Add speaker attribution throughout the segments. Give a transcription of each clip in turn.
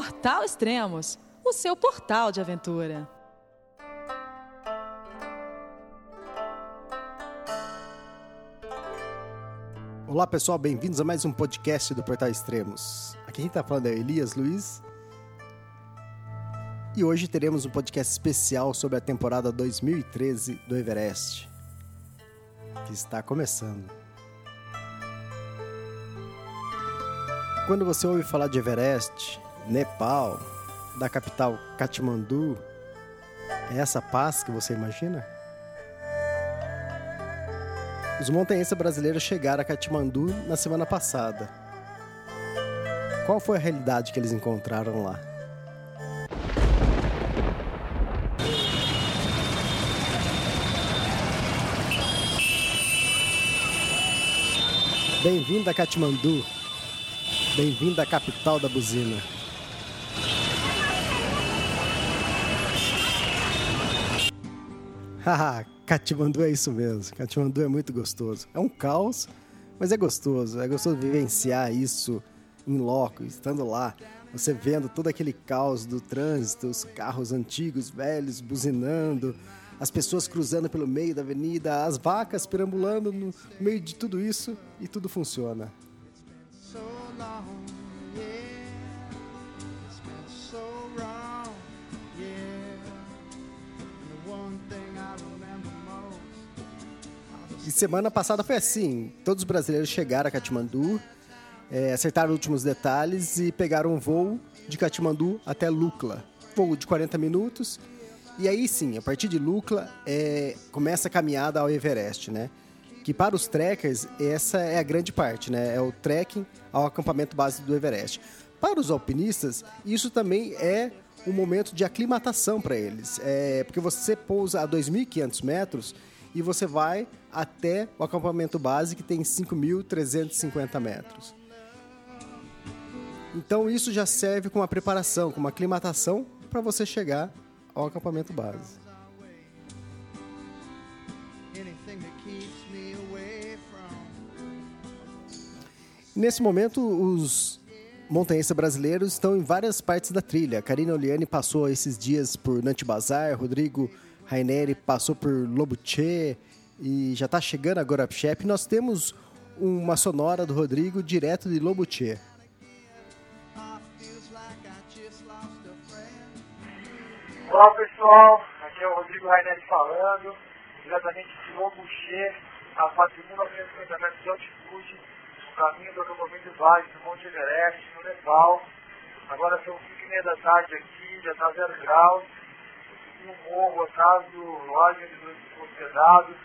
Speaker 1: Portal Extremos, o seu portal de aventura.
Speaker 2: Olá pessoal, bem-vindos a mais um podcast do Portal Extremos. Aqui quem está falando é Elias Luiz. E hoje teremos um podcast especial sobre a temporada 2013 do Everest, que está começando. Quando você ouve falar de Everest, Nepal, da capital Katmandu, é essa paz que você imagina? Os montanhistas brasileiros chegaram a Katmandu na semana passada. Qual foi a realidade que eles encontraram lá? Bem-vindo a Katmandu. Bem-vindo à capital da buzina. Haha, Katmandu é isso mesmo. Katmandu é muito gostoso. É um caos, mas é gostoso. É gostoso vivenciar isso em loco, estando lá. Você vendo todo aquele caos do trânsito, os carros antigos, velhos, buzinando, as pessoas cruzando pelo meio da avenida, as vacas perambulando no meio de tudo isso e tudo funciona. E semana passada foi assim: todos os brasileiros chegaram a Katmandu, é, acertaram últimos detalhes e pegaram um voo de Katmandu até Lukla. Voo de 40 minutos. E aí sim, a partir de Lukla, é, começa a caminhada ao Everest, né? Que para os trekkers, essa é a grande parte, né? É o trekking ao acampamento base do Everest. Para os alpinistas, isso também é um momento de aclimatação para eles. É, porque você pousa a 2.500 metros e você vai até o acampamento base que tem 5.350 metros. Então isso já serve como uma preparação, como uma aclimatação para você chegar ao acampamento base. Nesse momento, os montanhistas brasileiros estão em várias partes da trilha. Karina Oliani passou esses dias por Nantibazar, Rodrigo Raineri passou por Lobuche e já está chegando a Gorapchep. Nós temos uma sonora do Rodrigo direto de Lobuche.
Speaker 3: Olá pessoal, aqui é o Rodrigo Raineri falando, diretamente de Lobuche, a 4.950 metros de altitude, no caminho do acampamento base do Monte Everest, no Nepal. Agora são 5 e meia da tarde aqui, já está 0 graus no morro atrás do loja dos hospedados,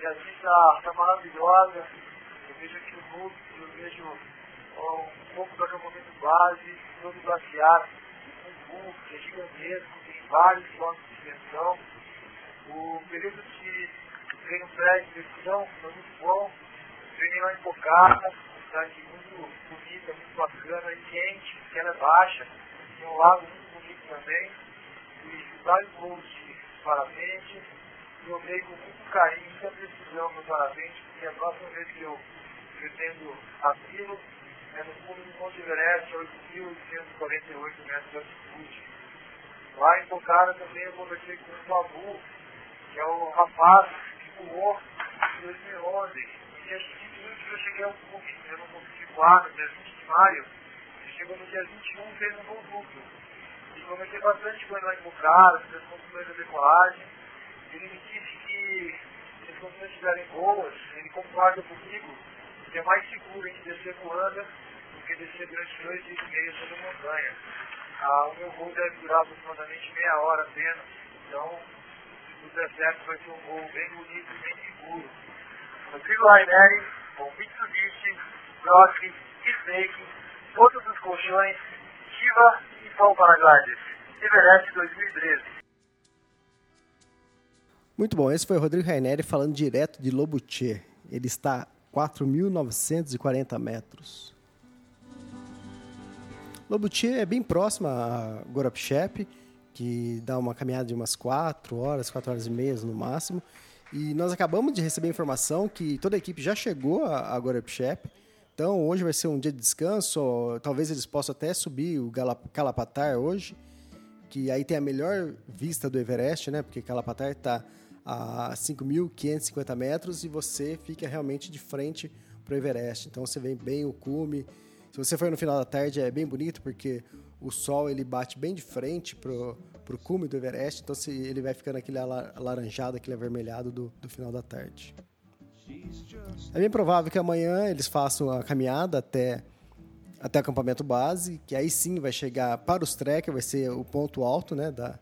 Speaker 3: e a vista está maravilhosa. Eu vejo aqui o núcleo, eu vejo ó, um pouco do acampamento base, todo glaciar, um burro que é gigantesco, tem vários quilômetros de extensão. O período de treino prédio de decisão foi muito bom. Treinei lá em Pocara, cidade muito bonita, muito bacana quente, porque ela é baixa. Tem um lago muito bonito também e vários voos de parapente. Eu veio com muito carinho, muita precisão no parapente, porque a próxima vez que eu pretendo aquilo é no fundo do Monte Everest, 8.848 metros de altitude. Lá em Pocara também eu conversei com o Babu, que é o rapaz que pulou em 2011. No dia 20 eu cheguei ao convite, eu não consegui voar no dia 20 de maio. Ele chegou no dia 21 e fez um voo duplo conversei bastante com em Bucara, sobre as condições da decolagem. Ele me disse que se as condições estiverem boas, ele concorda comigo que é mais seguro a gente descer voando do que descer durante dois dias e meio sobre a montanha. Ah, o meu voo deve durar aproximadamente meia hora apenas, então, der certo, vai ser um voo bem bonito e bem seguro. Rodrigo Raineri, com Mitsubishi, Brock, Snake, todos os colchões, Shiva São Paraguaides, Everest 2013.
Speaker 2: Muito bom, esse foi o Rodrigo Raineri falando direto de Lobuche. Ele está a 4.940 metros. Lobuche é bem próximo a Gorapchep, que dá uma caminhada de umas 4 horas, 4 horas e meia no máximo. E nós acabamos de receber informação que toda a equipe já chegou a, a Então, hoje vai ser um dia de descanso. Talvez eles possam até subir o Calapatar hoje, que aí tem a melhor vista do Everest, né? Porque Calapatar está a 5.550 metros e você fica realmente de frente para o Everest. Então, você vê bem o cume. Se você for no final da tarde, é bem bonito, porque o sol ele bate bem de frente pro, pro cume do Everest, então ele vai ficando aquele alaranjado, aquele avermelhado do, do final da tarde. É bem provável que amanhã eles façam a caminhada até, até o acampamento base, que aí sim vai chegar para os trekkers, vai ser o ponto alto né, da,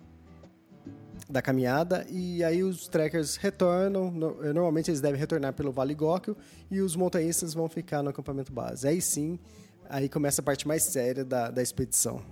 Speaker 2: da caminhada, e aí os trekkers retornam, normalmente eles devem retornar pelo Vale Góquio, e os montanhistas vão ficar no acampamento base. Aí sim, aí começa a parte mais séria da, da expedição.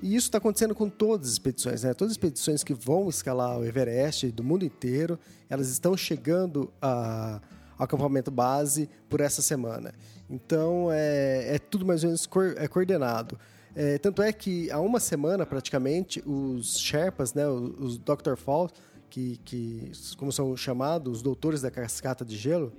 Speaker 2: E isso está acontecendo com todas as expedições, né? Todas as expedições que vão escalar o Everest do mundo inteiro, elas estão chegando a, ao acampamento base por essa semana. Então é, é tudo mais ou menos co é coordenado. É, tanto é que há uma semana praticamente os Sherpas, né, os, os Dr. Fall, que, que como são chamados, os doutores da cascata de gelo,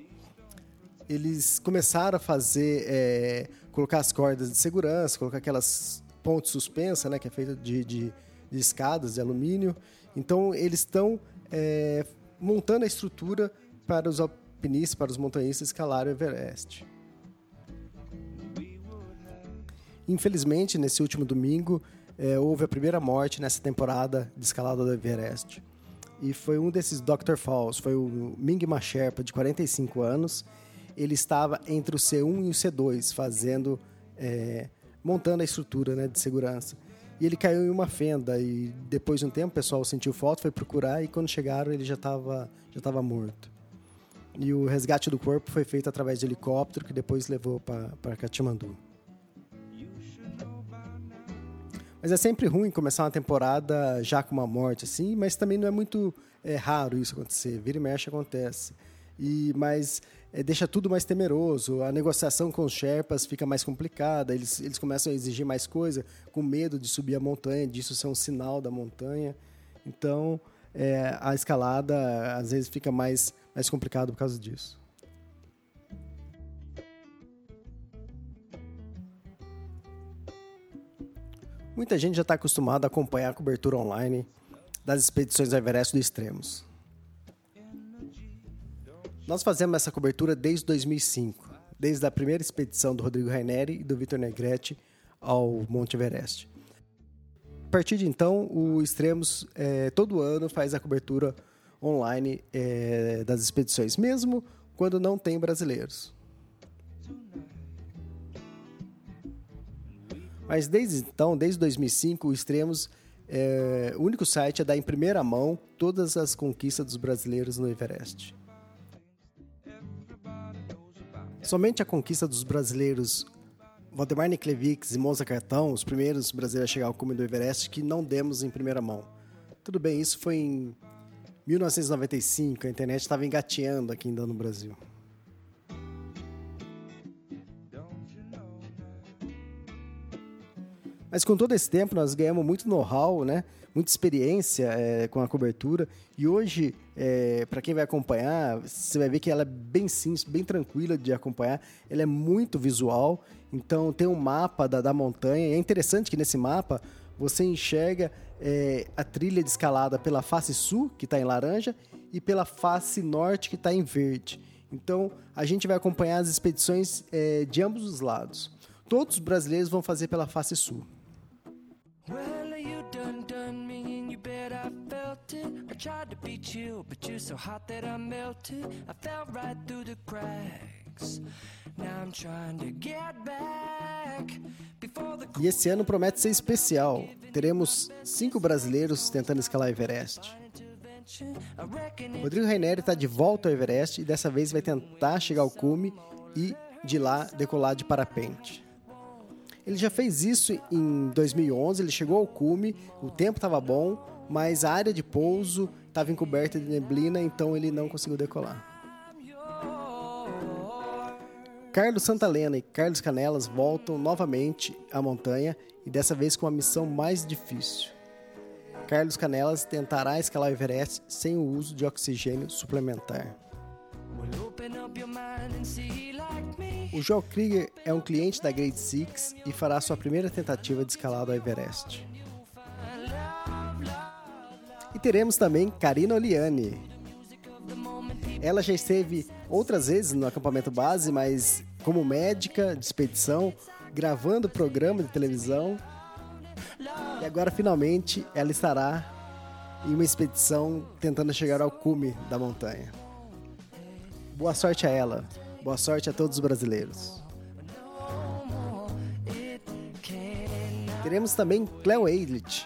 Speaker 2: eles começaram a fazer, é, colocar as cordas de segurança, colocar aquelas ponte suspensa, né, que é feita de, de, de escadas de alumínio. Então, eles estão é, montando a estrutura para os alpinistas, para os montanhistas escalarem o Everest. Infelizmente, nesse último domingo, é, houve a primeira morte nessa temporada de escalada do Everest. E foi um desses Dr. Falls, foi o Ming Ma Sherpa, de 45 anos. Ele estava entre o C1 e o C2, fazendo é, montando a estrutura né, de segurança. E ele caiu em uma fenda e depois de um tempo o pessoal sentiu foto, foi procurar e quando chegaram ele já estava já tava morto. E o resgate do corpo foi feito através de helicóptero que depois levou para Katmandu. Mas é sempre ruim começar uma temporada já com uma morte assim, mas também não é muito é, raro isso acontecer. Vira e mexe acontece. E mas é, deixa tudo mais temeroso. A negociação com os Sherpas fica mais complicada. Eles, eles começam a exigir mais coisa, com medo de subir a montanha, disso ser um sinal da montanha. Então, é, a escalada às vezes fica mais, mais complicado por causa disso. Muita gente já está acostumada a acompanhar a cobertura online das expedições do Everest do Extremos. Nós fazemos essa cobertura desde 2005, desde a primeira expedição do Rodrigo Raineri e do Vitor Negretti ao Monte Everest. A partir de então, o Extremos é, todo ano faz a cobertura online é, das expedições, mesmo quando não tem brasileiros. Mas desde então, desde 2005, o Extremos é o único site a dar em primeira mão todas as conquistas dos brasileiros no Everest. Somente a conquista dos brasileiros Valdemar Niklevics e Monza Cartão, os primeiros brasileiros a chegar ao cume do Everest, que não demos em primeira mão. Tudo bem, isso foi em 1995, a internet estava engateando aqui ainda no Brasil. Mas com todo esse tempo nós ganhamos muito know-how, né? muita experiência é, com a cobertura. E hoje, é, para quem vai acompanhar, você vai ver que ela é bem simples, bem tranquila de acompanhar. Ela é muito visual. Então tem um mapa da, da montanha. E é interessante que nesse mapa você enxerga é, a trilha de escalada pela face sul, que está em laranja, e pela face norte, que está em verde. Então a gente vai acompanhar as expedições é, de ambos os lados. Todos os brasileiros vão fazer pela face sul. Tried to be chill, but you're so hot that I melted. I fell right through the cracks. Now I'm trying to get back. E esse ano promete ser especial. Teremos cinco brasileiros tentando escalar Everest. Rodrigo Raineri está de volta ao Everest e dessa vez vai tentar chegar ao cume e de lá decolar de parapente. Ele já fez isso em 2011, ele chegou ao cume, o tempo estava bom, mas a área de pouso estava encoberta de neblina, então ele não conseguiu decolar. Carlos Santalena e Carlos Canelas voltam novamente à montanha e dessa vez com a missão mais difícil. Carlos Canelas tentará escalar o Everest sem o uso de oxigênio suplementar. O Joel Krieger é um cliente da Grade Six e fará sua primeira tentativa de escalada ao Everest. E teremos também Karina Oliani. Ela já esteve outras vezes no acampamento base, mas como médica de expedição, gravando programa de televisão. E agora finalmente ela estará em uma expedição tentando chegar ao cume da montanha. Boa sorte a ela. Boa sorte a todos os brasileiros. Teremos também Cleo Eidlich.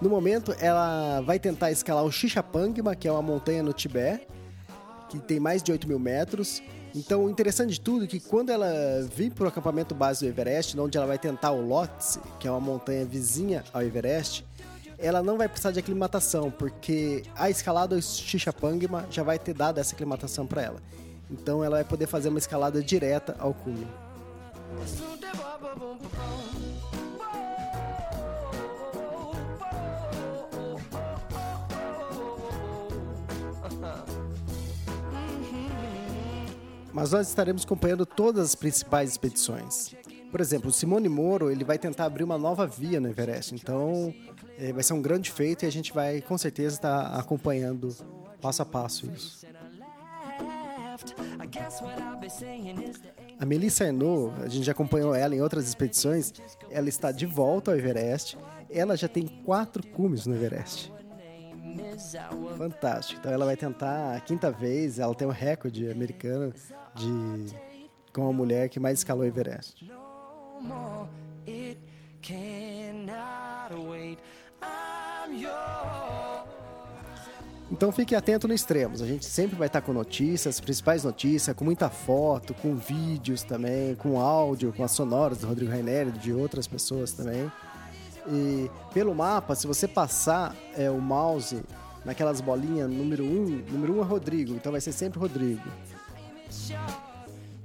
Speaker 2: No momento, ela vai tentar escalar o Xixapangma, que é uma montanha no Tibete, que tem mais de 8 mil metros. Então, o interessante de tudo é que quando ela vir para o acampamento base do Everest, onde ela vai tentar o Lhotse, que é uma montanha vizinha ao Everest, ela não vai precisar de aclimatação, porque a escalada do Xixapangma já vai ter dado essa aclimatação para ela. Então ela vai poder fazer uma escalada direta ao cume. Mas nós estaremos acompanhando todas as principais expedições. Por exemplo, o Simone Moro ele vai tentar abrir uma nova via no Everest. Então é, vai ser um grande feito e a gente vai com certeza estar acompanhando passo a passo isso. A Melissa Arnaud, a gente já acompanhou ela em outras expedições, ela está de volta ao Everest. Ela já tem quatro cumes no Everest. Fantástico. Então ela vai tentar a quinta vez, ela tem um recorde americano de com a mulher que mais escalou o Everest. Então fique atento no extremos. A gente sempre vai estar com notícias, principais notícias, com muita foto, com vídeos também, com áudio, com as sonoras do Rodrigo Raineri de outras pessoas também. E pelo mapa, se você passar é, o mouse naquelas bolinhas número 1, um, número 1 um é Rodrigo, então vai ser sempre Rodrigo.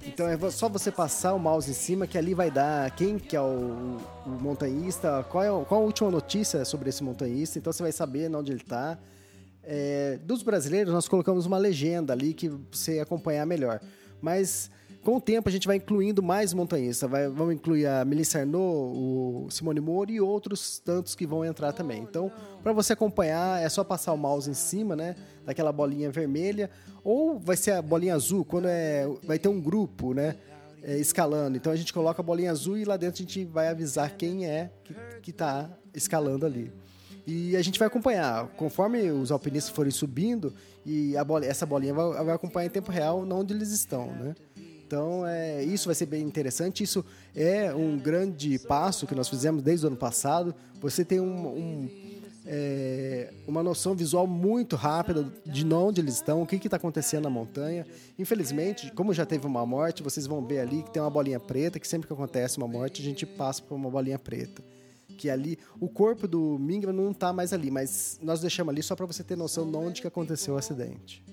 Speaker 2: Então é só você passar o mouse em cima que ali vai dar quem que é o, o montanhista, qual, é, qual a última notícia sobre esse montanhista, então você vai saber onde ele está. É, dos brasileiros, nós colocamos uma legenda ali que você acompanhar melhor. Mas com o tempo a gente vai incluindo mais montanhistas. Vai, vamos incluir a Melissa Arnaud, o Simone Moro e outros tantos que vão entrar também. Então, para você acompanhar, é só passar o mouse em cima, né? Daquela bolinha vermelha. Ou vai ser a bolinha azul, quando é, vai ter um grupo, né? É, escalando. Então a gente coloca a bolinha azul e lá dentro a gente vai avisar quem é que está escalando ali. E a gente vai acompanhar, conforme os alpinistas forem subindo, e essa bolinha vai, vai, acompanhar em tempo real onde eles estão, né? Então, é, isso vai ser bem interessante. Isso é um grande passo que nós fizemos desde o ano passado. Você tem um, um é, uma noção visual muito rápida de onde eles estão, o que está acontecendo na montanha. Infelizmente, como já teve uma morte, vocês vão ver ali que tem uma bolinha preta, que sempre que acontece uma morte, a gente passa por uma bolinha preta que ali o corpo do Mingra não está mais ali, mas nós deixamos ali só para você ter noção de onde que aconteceu o acidente.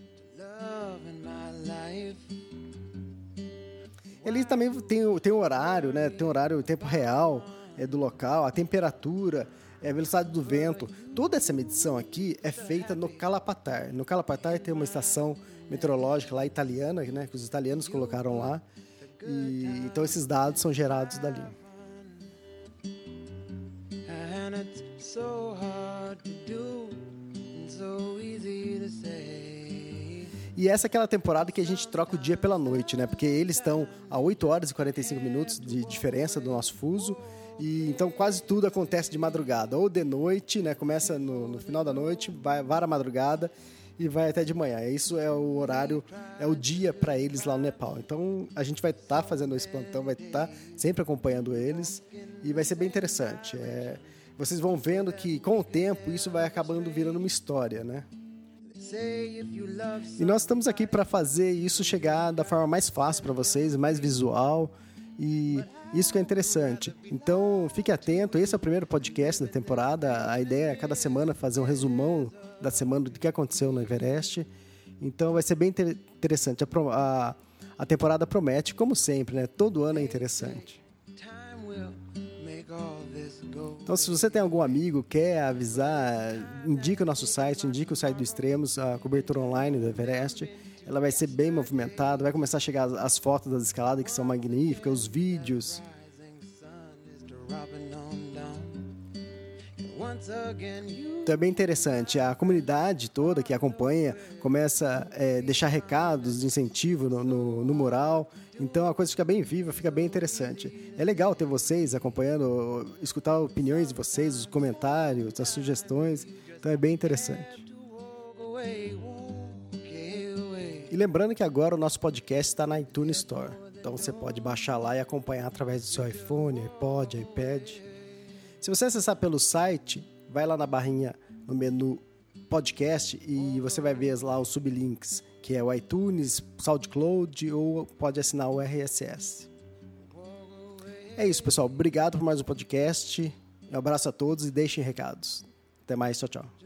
Speaker 2: Ele também tem, tem o horário, né? Tem o horário, o tempo real é, do local, a temperatura, é, a velocidade do vento. Toda essa medição aqui é feita no Calapatar. No Calapatar tem uma estação meteorológica lá italiana, né? Que os italianos colocaram lá. E, então esses dados são gerados dali. E essa é aquela temporada que a gente troca o dia pela noite, né? Porque eles estão a 8 horas e 45 minutos de diferença do nosso fuso. E então quase tudo acontece de madrugada, ou de noite, né? Começa no, no final da noite, vai vara a madrugada e vai até de manhã. Isso é o horário, é o dia para eles lá no Nepal. Então a gente vai estar tá fazendo esse plantão, vai estar tá sempre acompanhando eles e vai ser bem interessante. É, vocês vão vendo que com o tempo isso vai acabando virando uma história, né? E nós estamos aqui para fazer isso chegar da forma mais fácil para vocês, mais visual e isso que é interessante. Então, fique atento, esse é o primeiro podcast da temporada. A ideia é cada semana fazer um resumão da semana do que aconteceu no Everest. Então, vai ser bem interessante. A, a, a temporada promete, como sempre, né? Todo ano é interessante. Então, se você tem algum amigo, quer avisar, indica o nosso site, indica o site do Extremos, a cobertura online do Everest. ela vai ser bem movimentada, vai começar a chegar as fotos das escaladas que são magníficas, os vídeos. Então é interessante. A comunidade toda que acompanha começa a é, deixar recados de incentivo no, no, no, mural. Então a coisa fica bem viva, fica bem interessante. É legal ter vocês acompanhando, escutar opiniões de vocês, os comentários, as sugestões. Então é bem interessante. E lembrando que agora o nosso podcast está na iTunes Store. Então você pode baixar lá e acompanhar através do seu iPhone, iPod, iPad. Se você acessar pelo site, vai lá na barrinha no menu podcast e você vai ver lá os sublinks, que é o iTunes, SoundCloud ou pode assinar o RSS. É isso, pessoal. Obrigado por mais um podcast. Um abraço a todos e deixem recados. Até mais. Tchau, tchau.